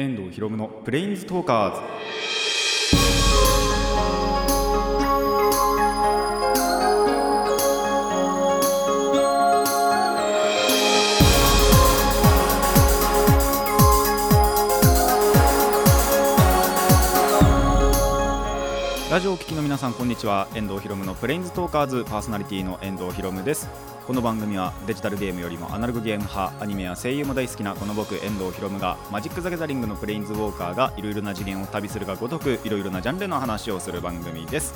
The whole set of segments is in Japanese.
遠藤博夢のプレインズトーカーズ。ラジオをお聞きの皆さんこんにちは。遠藤博夢のプレインズトーカーズパーソナリティの遠藤博夢です。この番組はデジタルゲームよりもアナログゲーム派アニメや声優も大好きなこの僕遠藤博夢がマジック・ザ・ギャザリングのプレインズウォーカーがいろいろな次元を旅するがごとくいろいろなジャンルの話をする番組です。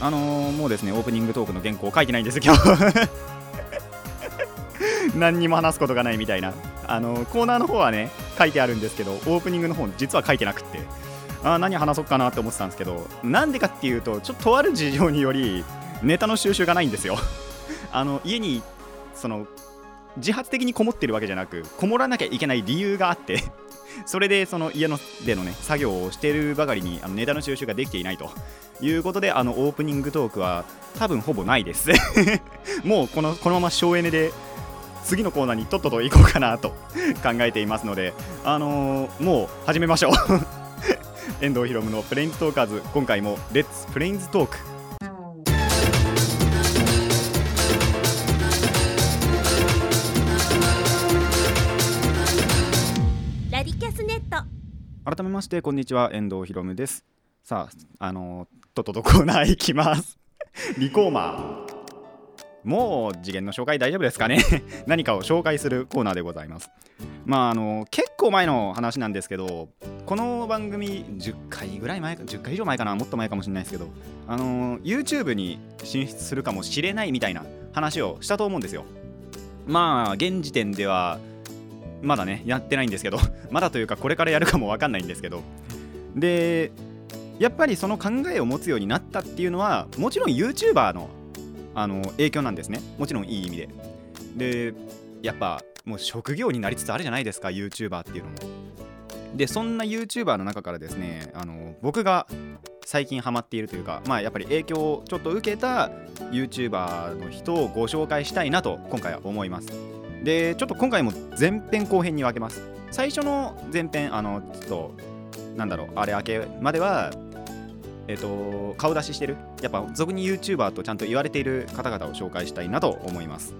あのー、もうですねオープニングトークの原稿を書いてないんです今日 何にも話すことがないみたいな。あのーコーナーの方はね書いてあるんですけどオープニングの方実は書いてなくって。あ何話そうかなって思ってたんですけど。なんでかっていうとちょっととある事情によりネタの収集がないんですよ。あの家にその自発的にこもってるわけじゃなくこもらなきゃいけない理由があって それでその家のでのね作業をしているばかりにあのネタの収集ができていないということであのオープニングトークは多分ほぼないです。もうこのこのまま省エネで次のコーナーにとっとと行こうかなと考えていますのであのーもう始めましょう。遠藤ひろむのプレインズトーカーズ今回もレッツプレインズトークましてこんにちは遠藤ひろむです。さああのーとっととコーナー行きます。リコーマー。もう次元の紹介大丈夫ですかね？何かを紹介するコーナーでございます。まああの結構前の話なんですけどこの番組10回ぐらい前か10回以上前かな？もっと前かもしれないですけどあの YouTube に進出するかもしれないみたいな話をしたと思うんですよ。まあ現時点ではまだねやってないんですけど まだというかこれからやるかもわかんないんですけど。でやっぱりその考えを持つようになったっていうのはもちろん YouTuber のあの影響なんですね。もちろんいい意味で。でやっぱもう職業になりつつあるじゃないですか YouTuber っていうのも。でそんな YouTuber の中からですねあの僕が最近ハマっているというかまあやっぱり影響をちょっと受けた YouTuber の人をご紹介したいなと今回は思います。でちょっと今回も前編後編に分けます。最初の前編あのちょっとなんだろうあれ明けまではえっ、と顔出ししてる。やっぱ俗に YouTuber とちゃんと言われている方々を紹介したいなと思います。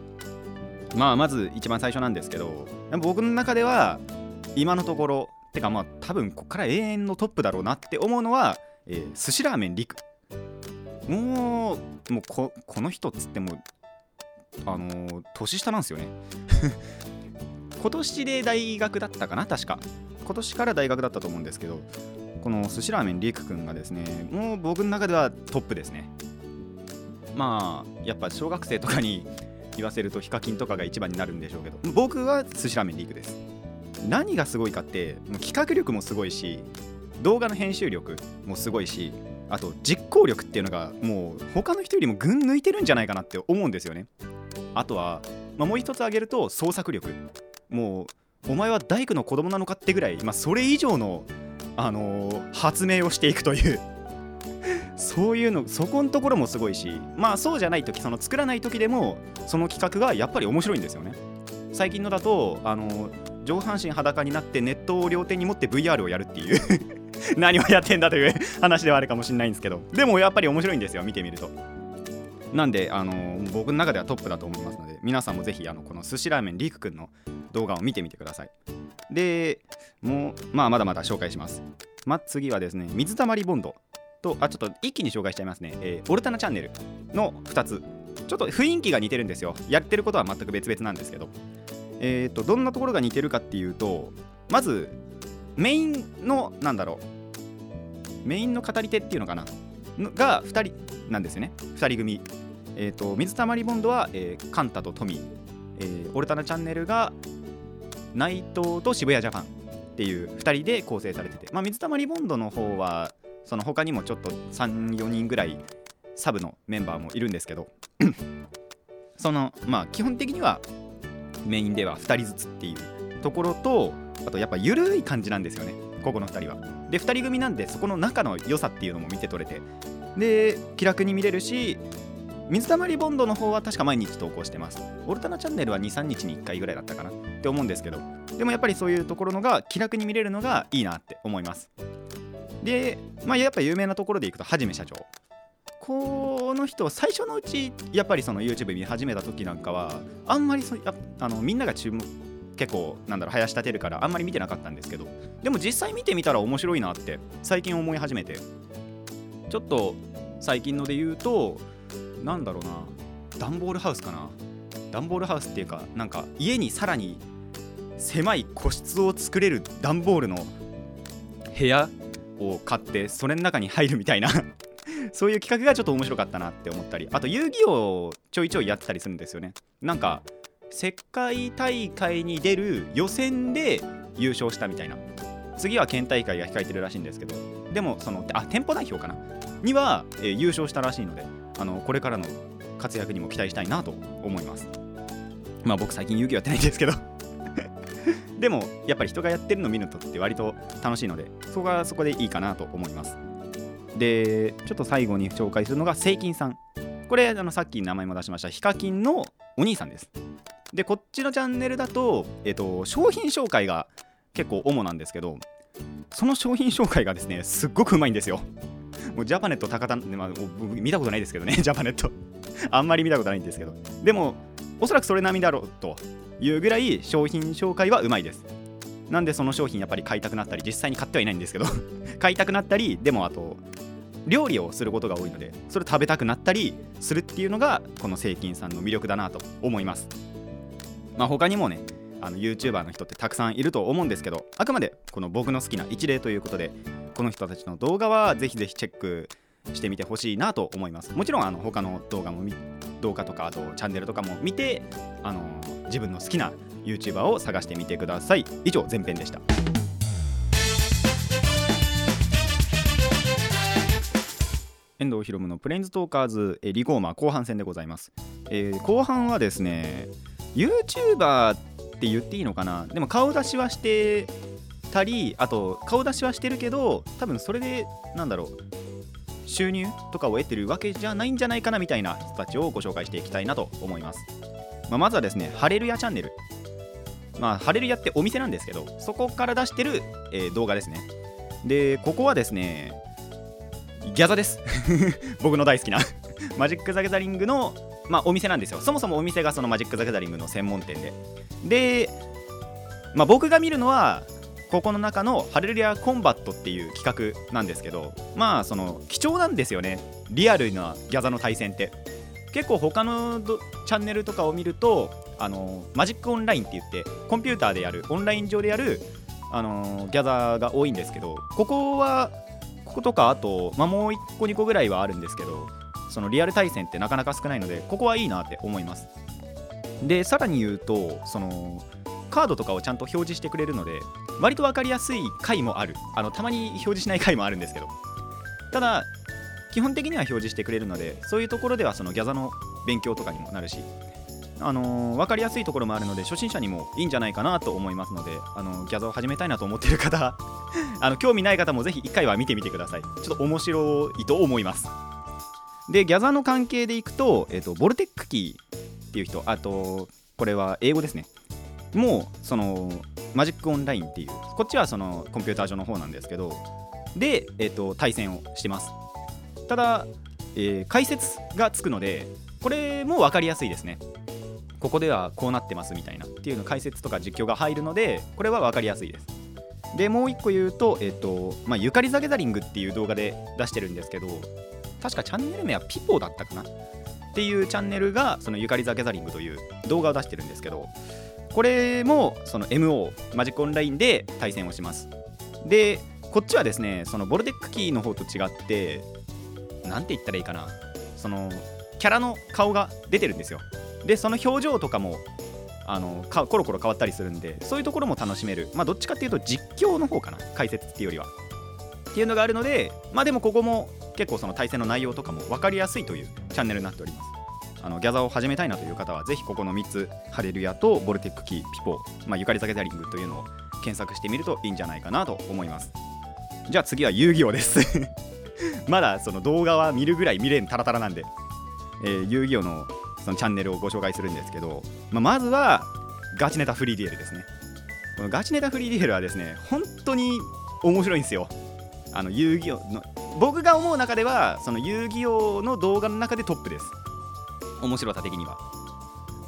まあまず一番最初なんですけど僕の中では今のところてかまあ多分ここから永遠のトップだろうなって思うのは、えー寿司ラーメン陸もうもうここの人っつってもあのー年下なんですよね。今年で大学だったかな？確か。今年から大学だったと思うんですけどこの寿司ラーメンりくくんがですねもう僕の中ではトップですね。まあやっぱ小学生とかに言わせるとヒカキンとかが一番になるんでしょうけど僕は寿司ラーメンりくです。何がすごいかってもう企画力もすごいし動画の編集力もすごいしあと実行力っていうのがもう他の人よりも群抜いてるんじゃないかなって思うんですよね。あとは、まあ、もう一つ挙げると創作力。もうお前は大工の子供なのかってぐらい、まあ、それ以上の、あのー発明をしていくという。そういうのそこのところもすごいしまあそうじゃない時その作らない時でもその企画がやっぱり面白いんですよね。最近のだと、あのー上半身裸になってネットを両手に持って VR をやるっていう。何をやってんだという話ではあるかもしれないんですけど。でもやっぱり面白いんですよ見てみると。なんで、あの僕の中ではトップだと思いますので皆さんもぜひあのこの寿司ラーメンりくくんの動画を見てみてください。でもうまあまだまだ紹介します。まあ、次はですね水溜りボンドとあちょっと一気に紹介しちゃいますね、えーオルタナチャンネルの2つ。ちょっと雰囲気が似てるんですよ。やってることは全く別々なんですけど。えっ、とどんなところが似てるかっていうとまずメインのなんだろう。メインの語り手っていうのかな？が2人なんですよね。2人組。えっ、と水溜りボンドは、えーカンタとトミー、えーオルタナチャンネルが内藤と渋谷ジャパンっていう2人で構成されてて、まあ、水溜りボンドの方はその他にもちょっと34人ぐらいサブのメンバーもいるんですけど。そのまあ基本的にはメインでは2人ずつっていうところとあとやっぱ緩い感じなんですよね。ここの2人は。で2人組なんでそこの仲の良さっていうのも見て取れて。で気楽に見れるし水溜りボンドの方は確か毎日投稿してます。オルタナチャンネルは23日に1回ぐらいだったかな。って思うんですけど。でもやっぱりそういうところのが気楽に見れるのがいいなって思います。でまあやっぱ有名なところでいくとはじめ社長。この人最初のうちやっぱりその YouTube 見始めた時なんかはあんまりそやあのみんなが注目結構なんだろう林立てるからあんまり見てなかったんですけど。でも実際見てみたら面白いなって最近思い始めて。ちょっと最近ので言うとなんだろうな段ボールハウスかな。段ボールハウスっていうかなんか家にさらに狭い個室を作れる段ボールの部屋を買ってそれの中に入るみたいな そういう企画がちょっと面白かったなって思ったり。あと遊戯王をちょいちょいやってたりするんですよね。なんか世界大会に出る予選で優勝したみたいな。次は県大会が控えてるらしいんですけどでもそのあ店舗代表かな？には、えー優勝したらしいのであのこれからの活躍にも期待したいなと思います。まあ僕最近遊戯やってないんですけど。でもやっぱり人がやってるの見るとって割と楽しいのでそこがそこでいいかなと思います。でちょっと最後に紹介するのがセイキンさん。これあのさっき名前も出しましたヒカキンのお兄さんです。でこっちのチャンネルだと,、えっと商品紹介が結構主なんですけどその商品紹介がですねすっごくうまいんですよ。もうジャパネット高田、まあ、僕見たことないですけどね ジャパネット。あんまり見たことないんですけど。でもおそらくそれ並みだろうというぐらい商品紹介はうまいです。なんでその商品やっぱり買いたくなったり実際に買ってはいないんですけど 買いたくなったりでもあと料理をすることが多いのでそれ食べたくなったりするっていうのがこのセイキンさんの魅力だなと思います。まあ他にもねあの YouTuber の人ってたくさんいると思うんですけどあくまでこの僕の好きな一例ということでこの人たちの動画はぜひぜひチェックしてみてほしいなと思います。もちろんあの他の動画も動画とかあとチャンネルとかも見てあの自分の好きな YouTuber を探してみてください。以上前編でした。遠藤ひろむのプレインズトーカーズリコーマー後半戦でございます、えー後半はですね YouTuber っって言っていいのかな？でも顔出しはしてたりあと顔出しはしてるけど多分それでなんだろう収入とかを得てるわけじゃないんじゃないかなみたいな人たちをご紹介していきたいなと思います、まあ、まずはですねハレルヤチャンネル。まあハレルヤってお店なんですけどそこから出してる、えー動画ですね。でここはですねギャザです。僕の大好きな。マジック・ザ・ギャザリングの、まあ、お店なんですよ。そもそもお店がそのマジック・ザ・ギャザリングの専門店で。で、まあ、僕が見るのはここの中のハレルヤコンバットっていう企画なんですけどまあその貴重なんですよね。リアルなギャザの対戦って。結構他のチャンネルとかを見るとあのマジックオンラインって言ってコンピューターでやるオンライン上でやるあのギャザーが多いんですけどここはこことかあと、まあ、もう1個2個ぐらいはあるんですけどそのリアル対戦ってなかなか少ないのでここはいいなって思います。でさらに言うとそのカードとかをちゃんと表示してくれるので割と分かりやすい回もある。あのたまに表示しない回もあるんですけど。ただ基本的には表示してくれるのでそういうところではそのギャザの勉強とかにもなるしあのー分かりやすいところもあるので初心者にもいいんじゃないかなと思いますのであのギャザを始めたいなと思ってる方 あの興味ない方もぜひ1回は見てみてください。ちょっと面白いと思います。でギャザーの関係でいくと,、えっとボルテックキーっていう人あとこれは英語ですね。もうそのマジックオンラインっていうこっちはそのコンピューター上の方なんですけどで、えっと対戦をしてます。ただ、えー解説がつくのでこれも分かりやすいですね。ここではこうなってますみたいなっていうの解説とか実況が入るのでこれは分かりやすいです。でもう一個言うと、えっ、と、まあ、ゆかりザゲザリングっていう動画で出してるんですけど、確かチャンネル名はピポだったかな？っていうチャンネルが、そのゆかりザゲザリングという動画を出してるんですけど、これもその MO、マジックオンラインで対戦をします。で、こっちはですね、そのボルテックキーの方と違って、なんて言ったらいいかな、そのキャラの顔が出てるんですよ。で、その表情とかもあのかコロコロ変わったりするんでそういうところも楽しめる。まあどっちかっていうと実況の方かな？解説っていうよりは。っていうのがあるのでまあでもここも結構その対戦の内容とかも分かりやすいというチャンネルになっております。あのギャザーを始めたいなという方はぜひここの3つハレルヤとボルテックキーピポー、まあ、ゆかりザゲザリングというのを検索してみるといいんじゃないかなと思います。じゃあ次は遊戯王です。まだその動画は見るぐらい見れんタラタラなんで、えー遊戯王のそのチャンネルをご紹介するんですけど、まあ、まずはガチネタフリーデュエルですね。このガチネタフリーデュエルはですね本当に面白いんですよ。あの遊戯王の僕が思う中ではその遊戯王の動画の中でトップです。面白さ的には。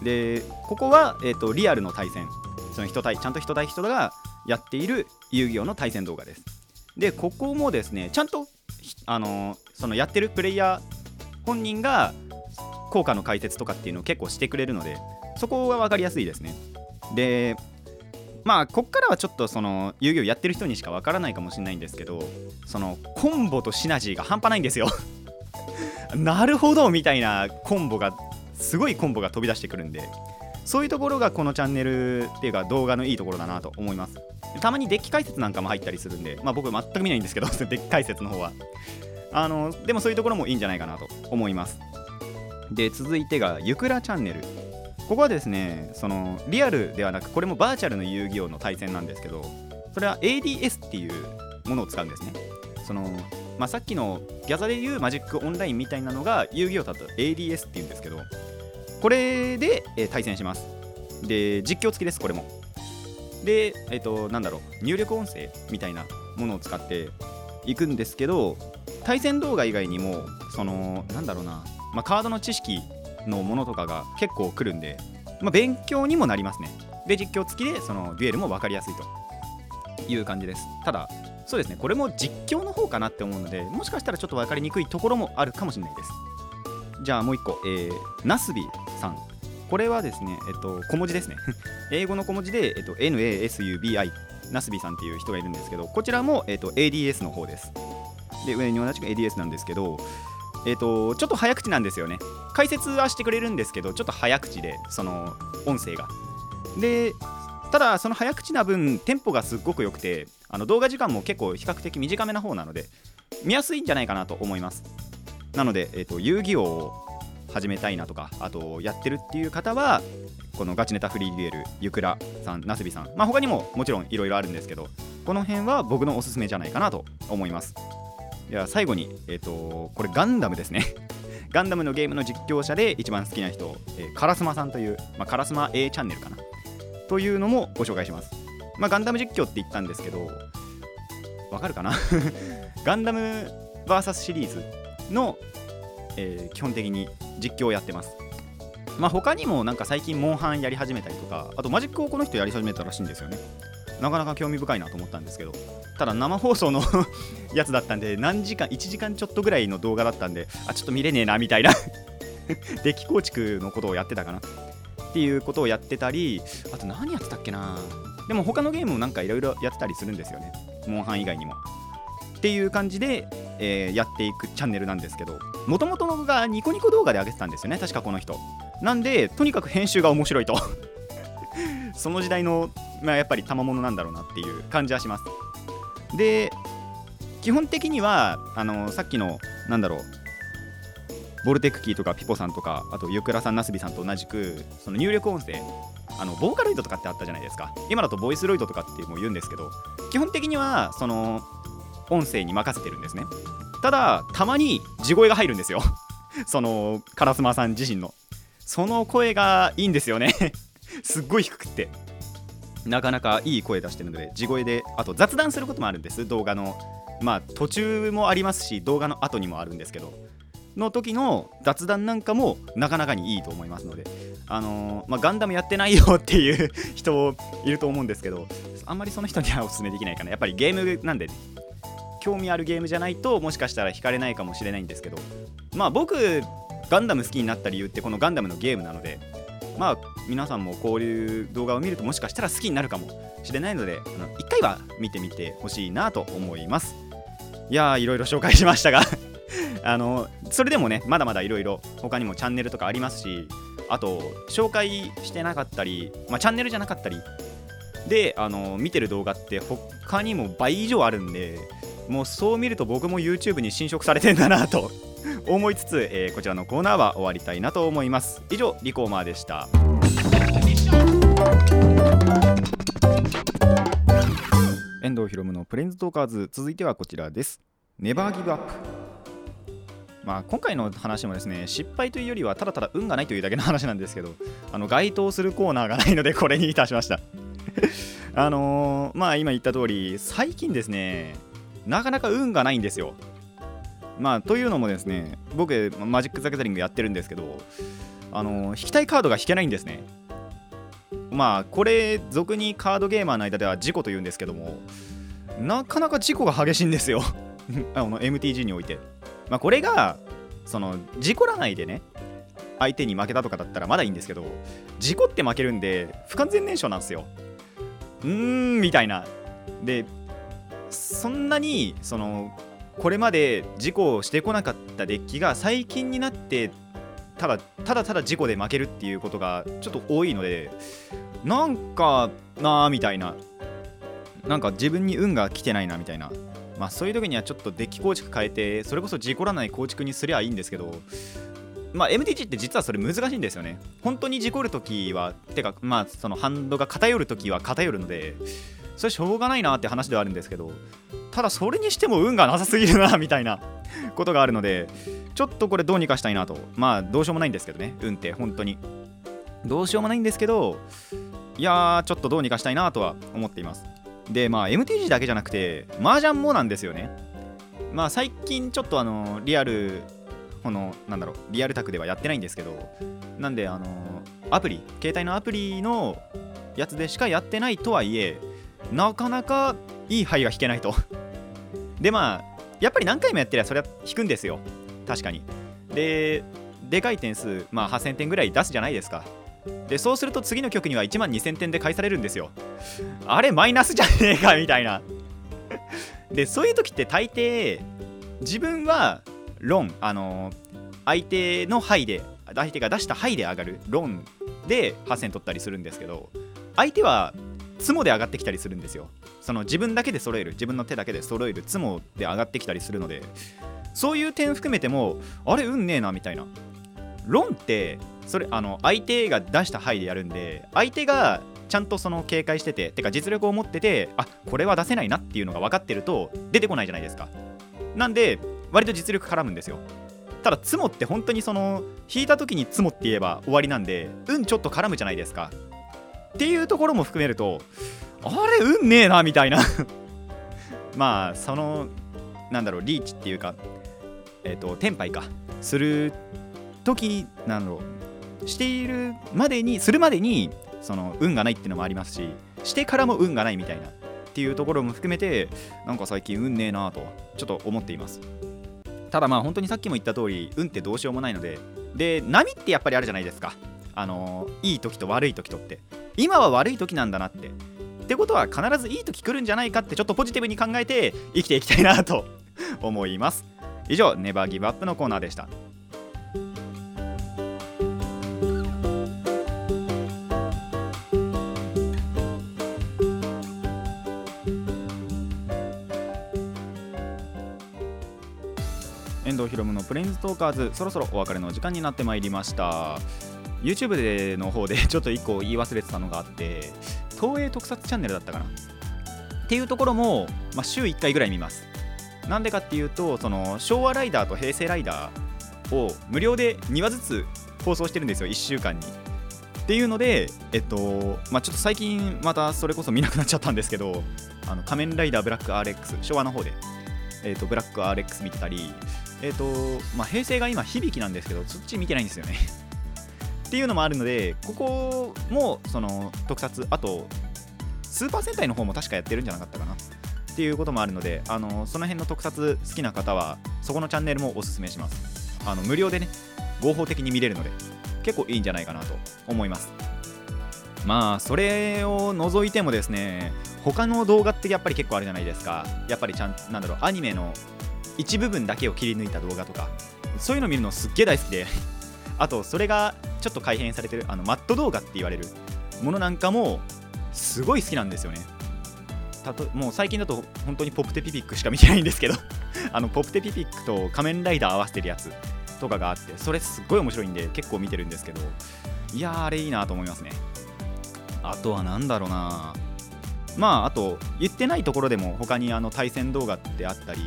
でここは、えーと、リアルの対戦。その人対ちゃんと人対人がやっている遊戯王の対戦動画です。でここもですねちゃんとあのそのやってるプレイヤー本人が効果の解説とかっていうのを結構してくれるのでそこは分かりやすいですね。でまあこっからはちょっとその遊戯王やってる人にしか分からないかもしれないんですけどそのコンボとシナジーが半端ないんですよ。なるほどみたいなコンボがすごいコンボが飛び出してくるんでそういうところがこのチャンネルっていうか動画のいいところだなと思います。たまにデッキ解説なんかも入ったりするんでまあ僕全く見ないんですけど デッキ解説の方は。あのでもそういうところもいいんじゃないかなと思います。で続いてがゆくらチャンネル。ここはですねそのリアルではなくこれもバーチャルの遊戯王の対戦なんですけどそれは ADS っていうものを使うんですね。そのまあ、さっきのギャザでいうマジックオンラインみたいなのが遊戯王だと ADS っていうんですけどこれで、えー、対戦します。で実況付きですこれも。でえっ、ー、となんだろう入力音声みたいなものを使っていくんですけど対戦動画以外にもそのなんだろうな、まあ、カードの知識のものとかが結構来るんで、まあ、勉強にもなりますね。で実況付きでそのデュエルも分かりやすいと。いう感じです。ただそうですね。これも実況の方かなって思うのでもしかしたらちょっと分かりにくいところもあるかもしれないです。じゃあもう一個、えー、ナスビさん。これはですね、えっと、小文字ですね。英語の小文字で、えっと、NASUBI ナスビさんっていう人がいるんですけどこちらも、えっと、ADS の方です。で上に同じく ADS なんですけどえっとちょっと早口なんですよね。解説はしてくれるんですけどちょっと早口でその音声が。でただその早口な分テンポがすっごく良くてあの動画時間も結構比較的短めな方なので見やすいんじゃないかなと思います。なので、えーと、遊戯王を始めたいなとかあとやってるっていう方はこのガチネタフリーデュエルゆくらさんなすびさんまあ他にももちろんいろいろあるんですけどこの辺は僕のおすすめじゃないかなと思います。では最後にえっ、ー、とこれガンダムですね ガンダムのゲームの実況者で一番好きな人、えー、カラスマさんという、まあ、カラスマ A チャンネルかなというのもご紹介しますまあ、ガンダム実況って言ったんですけど、わかるかな？ガンダム VS シリーズの、えー、基本的に実況をやってます。まあ、他にもなんか最近、モンハンやり始めたりとか、あとマジックをこの人やり始めたらしいんですよね。なかなか興味深いなと思ったんですけど、ただ生放送の やつだったんで、何時間、1時間ちょっとぐらいの動画だったんで、あ、ちょっと見れねえなみたいなデッキ構築のことをやってたかな。っていうことをやってたり、あと何やってたっけな。でも他のゲームもなんかいろいろやってたりするんですよね。モンハン以外にも。っていう感じで、えー、やっていくチャンネルなんですけどもともとがニコニコ動画で上げてたんですよね。確かこの人。なんでとにかく編集が面白いと。その時代の、まあ、やっぱり賜物なんだろうなっていう感じはします。で基本的にはあのさっきのなんだろうボルテックキーとかピポさんとかあとゆくらさんなすびさんと同じくその入力音声あのボーカロイドとかってあったじゃないですか。今だとボイスロイドとかっていうも言うんですけど基本的にはその音声に任せてるんですね。ただたまに地声が入るんですよ。そのカラスマさん自身の。その声がいいんですよね。すっごい低くって。なかなかいい声出してるので地声であと雑談することもあるんです。動画の。まあ途中もありますし動画の後にもあるんですけど。の時の雑談なんかもなかなかにいいと思いますので、あのー、まあ、ガンダムやってないよっていう 人いると思うんですけどあんまりその人にはおすすめできないかな。やっぱりゲームなんで、ね、興味あるゲームじゃないともしかしたら惹かれないかもしれないんですけど。まあ僕ガンダム好きになった理由ってこのガンダムのゲームなので。まあ皆さんもこういう動画を見るともしかしたら好きになるかもしれないのであの1回は見てみてほしいなと思います。いやーいろいろ紹介しましたが あのそれでもねまだまだいろいろ他にもチャンネルとかありますしあと紹介してなかったり、まあ、チャンネルじゃなかったりであの見てる動画って他にも倍以上あるんでもうそう見ると僕も YouTube に侵食されてんだなと思いつつ、えー、こちらのコーナーは終わりたいなと思います。以上リコーマーでした。遠藤ひろむのプレンズトーカーズ。続いてはこちらです。ネバーギブアップ。まあ、今回の話もですね失敗というよりはただただ運がないというだけの話なんですけどあの該当するコーナーがないのでこれにいたしました。あのーまあ今言った通り最近ですねなかなか運がないんですよ。まあというのもですね僕マジック・ザ・ギャザリングやってるんですけどあの引きたいカードが引けないんですね。まあこれ俗にカードゲーマーの間では事故と言うんですけどもなかなか事故が激しいんですよ。あの MTG において。まあこれがその事故らないでね相手に負けたとかだったらまだいいんですけど事故って負けるんで不完全燃焼なんですよ。うーんみたいな。でそんなにそのこれまで事故をしてこなかったデッキが最近になってただただただ事故で負けるっていうことがちょっと多いのでなんかなあみたいななんか自分に運が来てないなみたいな。まあそういう時にはちょっとデッキ構築変えてそれこそ事故らない構築にすりゃいいんですけどまあ MTG って実はそれ難しいんですよね。本当に事故る時はてかまあそのハンドが偏る時は偏るのでそれしょうがないなって話ではあるんですけどただそれにしても運がなさすぎるなみたいな ことがあるのでちょっとこれどうにかしたいなと。まあどうしようもないんですけどね運って本当に。どうしようもないんですけどいやーちょっとどうにかしたいなとは思っています。でまあ MTG だけじゃなくて麻雀もなんですよね。まあ最近ちょっとあのリアルこのなんだろうリアルタクではやってないんですけどなんであのアプリ携帯のアプリのやつでしかやってないとはいえなかなかいい牌が引けないと。でまあやっぱり何回もやってりゃそれは引くんですよ。確かに。ででかい点数まあ8000点ぐらい出すじゃないですか。でそうすると次の曲には1万2000点で返されるんですよ。あれマイナスじゃねえかみたいな。でそういう時って大抵自分はローンあの相手のハイで相手が出したハイで上がるローンで8000取ったりするんですけど相手はツモで上がってきたりするんですよ。その自分だけで揃える。自分の手だけで揃えるツモで上がってきたりするので。そういう点含めてもあれ運ねえなみたいな。ロンってそれあの相手が出したハイでやるんで相手がちゃんとその警戒してててか実力を持っててあこれは出せないなっていうのが分かってると出てこないじゃないですか。なんで割と実力絡むんですよ。ただツモって本当にその引いた時にツモって言えば終わりなんで運ちょっと絡むじゃないですか。っていうところも含めるとあれ運ねえなみたいな。まあそのなんだろうリーチっていうかえっ、とテンパイか。する時なんだろう。しているまでにするまでにその運がないっていうのもありますししてからも運がないみたいな。っていうところも含めてなんか最近運ねえなとちょっと思っています。ただまあ本当にさっきも言った通り運ってどうしようもないので。で波ってやっぱりあるじゃないですか。あのいい時と悪い時とって。今は悪い時なんだなって。ってことは必ずいい時来るんじゃないかってちょっとポジティブに考えて生きていきたいなと 思います。以上ネバーギブアップのコーナーでした。遠藤ひろむのプレインズトーカーズそろそろお別れの時間になってまいりました。YouTube での方で ちょっと1個言い忘れてたのがあって東映特撮チャンネルだったかな。っていうところも、まあ、週1回ぐらい見ます。なんでかっていうとその昭和ライダーと平成ライダーを無料で2話ずつ放送してるんですよ1週間に。っていうのでえっとまあちょっと最近またそれこそ見なくなっちゃったんですけどあの仮面ライダーブラック RX 昭和の方でえっとブラック RX 見てたりえっとまあ平成が今響きなんですけどそっち見てないんですよね。っていうのもあるのでここもその特撮あとスーパー戦隊の方も確かやってるんじゃなかったかな。っていうこともあるのであのその辺の特撮好きな方はそこのチャンネルもおすすめします。あの無料でね合法的に見れるので結構いいんじゃないかなと思います。まあそれを除いてもですね他の動画ってやっぱり結構あるじゃないですか。やっぱりちゃんなんだろうアニメの一部分だけを切り抜いた動画とかそういうの見るのすっげえ大好きで。あとそれがちょっと改変されてるあのマット動画って言われるものなんかもすごい好きなんですよね。たともう最近だと本当にポプテピピックしか見てないんですけど あのポプテピピックと仮面ライダー合わせてるやつとかがあってそれすっごい面白いんで結構見てるんですけどいやーあれいいなと思いますね。あとは何だろうなまああと言ってないところでも他にあの対戦動画ってあったり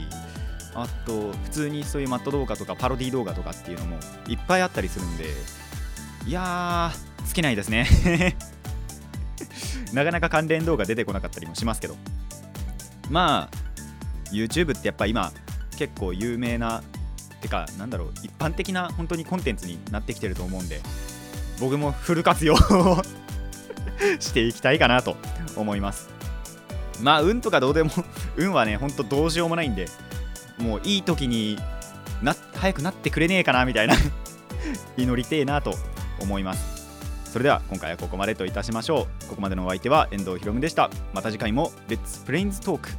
あと普通にそういうマット動画とかパロディ動画とかっていうのもいっぱいあったりするんでいやー尽きないですね。なかなか関連動画出てこなかったりもしますけど。まあ YouTube ってやっぱ今結構有名なてかなんだろう一般的な本当にコンテンツになってきてると思うんで僕もフル活用していきたいかなと思います。まあ運とかどうでも運はねほんとどうしようもないんでもういい時にな早くなってくれねえかなみたいな。祈りてえなと思います。それでは今回はここまでといたしましょう。ここまでのお相手は遠藤ひろむでした。また次回もレッツプレインズトーク